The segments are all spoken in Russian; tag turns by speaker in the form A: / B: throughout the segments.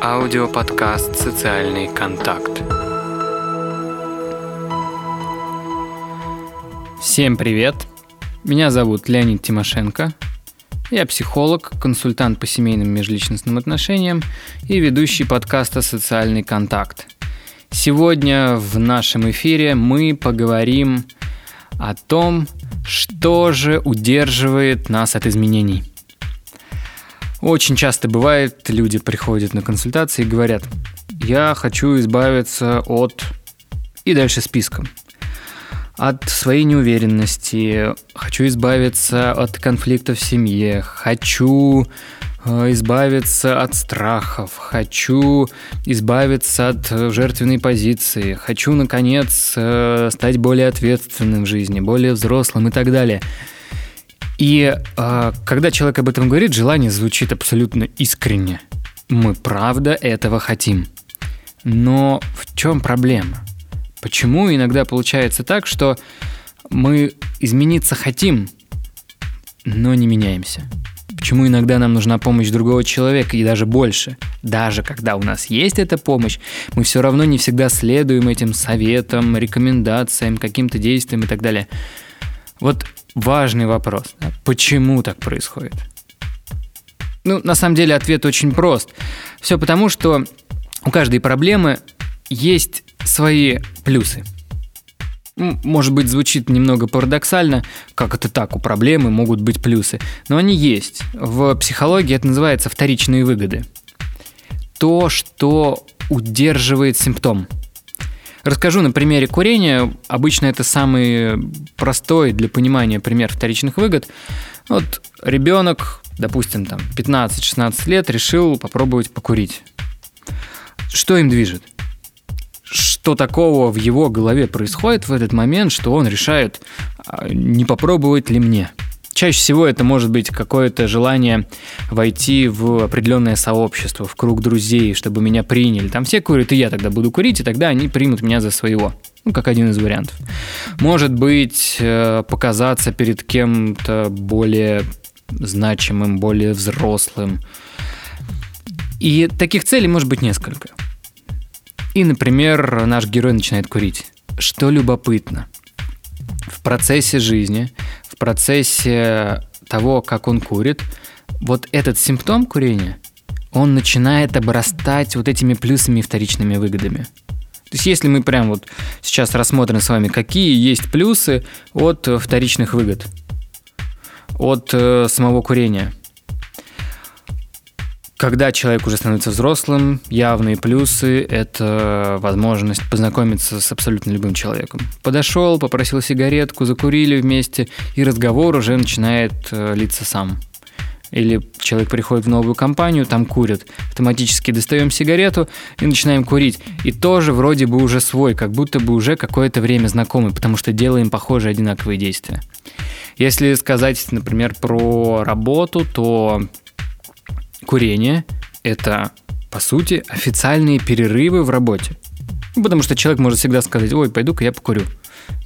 A: Аудиоподкаст «Социальный контакт».
B: Всем привет! Меня зовут Леонид Тимошенко. Я психолог, консультант по семейным межличностным отношениям и ведущий подкаста «Социальный контакт». Сегодня в нашем эфире мы поговорим о том, что же удерживает нас от изменений – очень часто бывает, люди приходят на консультации и говорят, я хочу избавиться от... И дальше списком. От своей неуверенности, хочу избавиться от конфликтов в семье, хочу э, избавиться от страхов, хочу избавиться от жертвенной позиции, хочу, наконец, э, стать более ответственным в жизни, более взрослым и так далее – и э, когда человек об этом говорит, желание звучит абсолютно искренне. Мы правда этого хотим. Но в чем проблема? Почему иногда получается так, что мы измениться хотим, но не меняемся? Почему иногда нам нужна помощь другого человека и даже больше? Даже когда у нас есть эта помощь, мы все равно не всегда следуем этим советам, рекомендациям, каким-то действиям и так далее. Вот важный вопрос. Да? Почему так происходит? Ну, на самом деле ответ очень прост. Все потому, что у каждой проблемы есть свои плюсы. Может быть, звучит немного парадоксально, как это так, у проблемы могут быть плюсы, но они есть. В психологии это называется вторичные выгоды. То, что удерживает симптом – Расскажу на примере курения. Обычно это самый простой для понимания пример вторичных выгод. Вот ребенок, допустим, там 15-16 лет, решил попробовать покурить. Что им движет? Что такого в его голове происходит в этот момент, что он решает, а, не попробовать ли мне? Чаще всего это может быть какое-то желание войти в определенное сообщество, в круг друзей, чтобы меня приняли. Там все курят, и я тогда буду курить, и тогда они примут меня за своего. Ну, как один из вариантов. Может быть, э, показаться перед кем-то более значимым, более взрослым. И таких целей может быть несколько. И, например, наш герой начинает курить. Что любопытно. В процессе жизни процессе того, как он курит, вот этот симптом курения, он начинает обрастать вот этими плюсами и вторичными выгодами. То есть если мы прям вот сейчас рассмотрим с вами, какие есть плюсы от вторичных выгод, от э, самого курения – когда человек уже становится взрослым, явные плюсы – это возможность познакомиться с абсолютно любым человеком. Подошел, попросил сигаретку, закурили вместе, и разговор уже начинает э, литься сам. Или человек приходит в новую компанию, там курят. Автоматически достаем сигарету и начинаем курить. И тоже вроде бы уже свой, как будто бы уже какое-то время знакомый, потому что делаем похожие одинаковые действия. Если сказать, например, про работу, то курение – это, по сути, официальные перерывы в работе. Потому что человек может всегда сказать, ой, пойду-ка я покурю.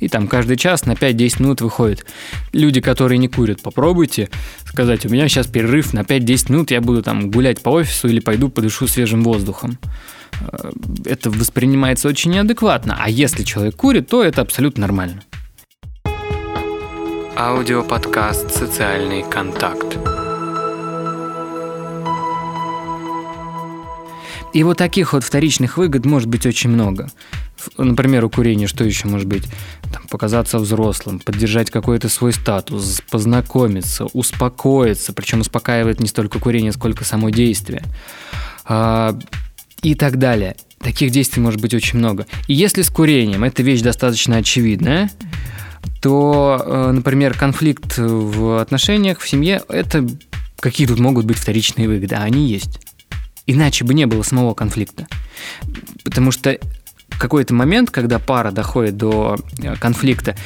B: И там каждый час на 5-10 минут выходит. Люди, которые не курят, попробуйте сказать, у меня сейчас перерыв на 5-10 минут, я буду там гулять по офису или пойду подышу свежим воздухом. Э, это воспринимается очень неадекватно. А если человек курит, то это абсолютно нормально.
A: Аудиоподкаст «Социальный контакт».
B: И вот таких вот вторичных выгод может быть очень много. Например, у курения что еще может быть? Там, показаться взрослым, поддержать какой-то свой статус, познакомиться, успокоиться. Причем успокаивает не столько курение, сколько само действие. А, и так далее. Таких действий может быть очень много. И если с курением эта вещь достаточно очевидная, то, э, например, конфликт в отношениях, в семье, это какие тут могут быть вторичные выгоды? А они есть. Иначе бы не было самого конфликта. Потому что какой-то момент, когда пара доходит до э, конфликта,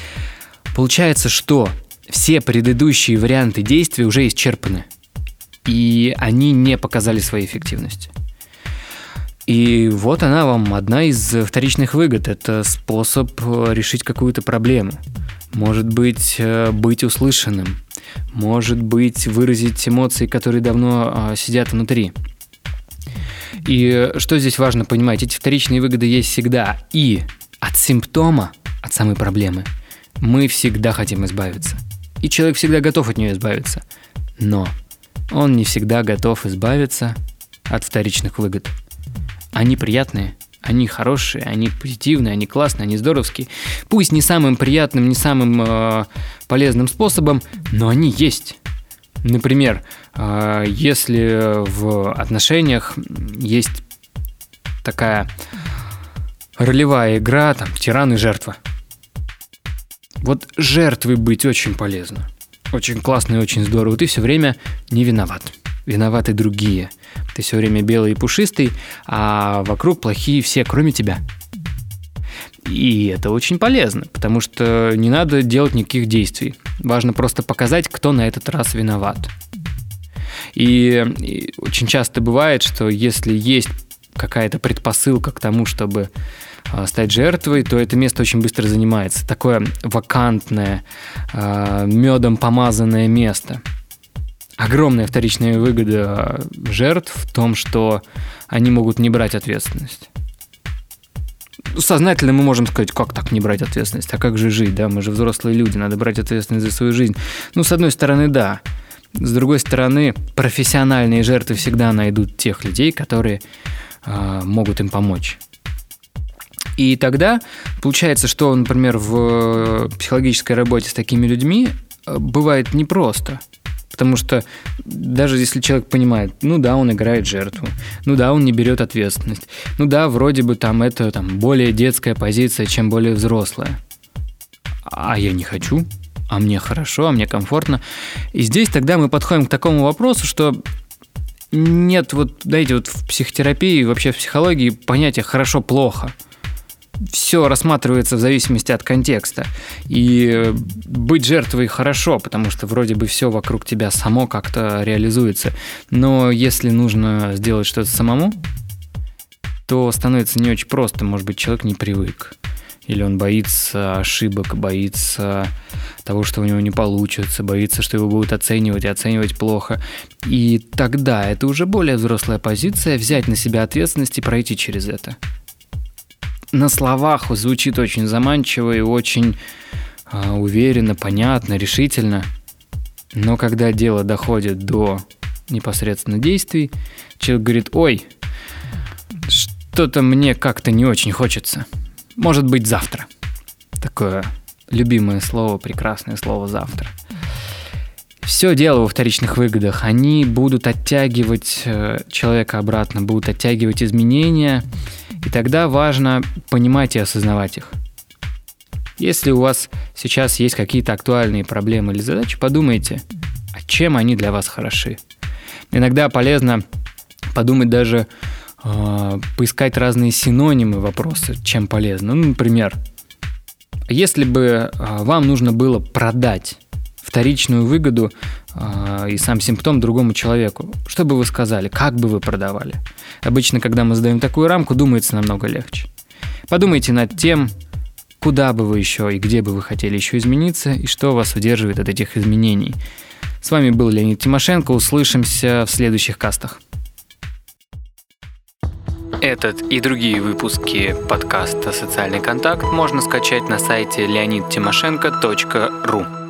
B: получается, что все предыдущие варианты действий уже исчерпаны. И они не показали своей эффективности. И вот она вам одна из вторичных выгод. Это способ э, решить какую-то проблему. Может быть, э, быть услышанным. Может быть, выразить эмоции, которые давно сидят внутри. И что здесь важно понимать? Эти вторичные выгоды есть всегда. И от симптома, от самой проблемы, мы всегда хотим избавиться. И человек всегда готов от нее избавиться. Но он не всегда готов избавиться от вторичных выгод. Они приятные, они хорошие, они позитивные, они классные, они здоровские. Пусть не самым приятным, не самым э, полезным способом, но они есть. Например, э, если в отношениях есть такая ролевая игра, там, тиран и жертва. Вот жертвой быть очень полезно. Очень классно и очень здорово. Ты все время не виноват. Виноваты другие. Ты все время белый и пушистый, а вокруг плохие все, кроме тебя. И это очень полезно, потому что не надо делать никаких действий. Важно просто показать, кто на этот раз виноват. И, и очень часто бывает, что если есть какая-то предпосылка к тому, чтобы а, стать жертвой, то это место очень быстро занимается. Такое вакантное, а, медом помазанное место. Огромная вторичная выгода жертв в том, что они могут не брать ответственность. Сознательно мы можем сказать, как так не брать ответственность, а как же жить, да, мы же взрослые люди, надо брать ответственность за свою жизнь. Ну, с одной стороны, да. С другой стороны, профессиональные жертвы всегда найдут тех людей, которые э, могут им помочь. И тогда получается, что, например, в психологической работе с такими людьми э, бывает непросто. Потому что даже если человек понимает, ну да, он играет жертву, ну да, он не берет ответственность, ну да, вроде бы там это там более детская позиция, чем более взрослая. А я не хочу, а мне хорошо, а мне комфортно. И здесь тогда мы подходим к такому вопросу, что нет вот, знаете, вот в психотерапии, вообще в психологии понятия хорошо-плохо – все рассматривается в зависимости от контекста. И быть жертвой хорошо, потому что вроде бы все вокруг тебя само как-то реализуется. Но если нужно сделать что-то самому, то становится не очень просто. Может быть, человек не привык. Или он боится ошибок, боится того, что у него не получится, боится, что его будут оценивать и оценивать плохо. И тогда это уже более взрослая позиция взять на себя ответственность и пройти через это на словах звучит очень заманчиво и очень э, уверенно, понятно, решительно. Но когда дело доходит до непосредственно действий, человек говорит, ой, что-то мне как-то не очень хочется. Может быть, завтра. Такое любимое слово, прекрасное слово «завтра». Все дело во вторичных выгодах. Они будут оттягивать э, человека обратно, будут оттягивать изменения, и тогда важно понимать и осознавать их. Если у вас сейчас есть какие-то актуальные проблемы или задачи, подумайте, а чем они для вас хороши. Иногда полезно подумать даже, э, поискать разные синонимы вопроса, чем полезно. Ну, например, если бы э, вам нужно было продать вторичную выгоду э, и сам симптом другому человеку. Что бы вы сказали? Как бы вы продавали? Обычно, когда мы задаем такую рамку, думается намного легче. Подумайте над тем, куда бы вы еще и где бы вы хотели еще измениться, и что вас удерживает от этих изменений. С вами был Леонид Тимошенко. Услышимся в следующих кастах.
A: Этот и другие выпуски подкаста «Социальный контакт» можно скачать на сайте leonidtimoshenko.ru.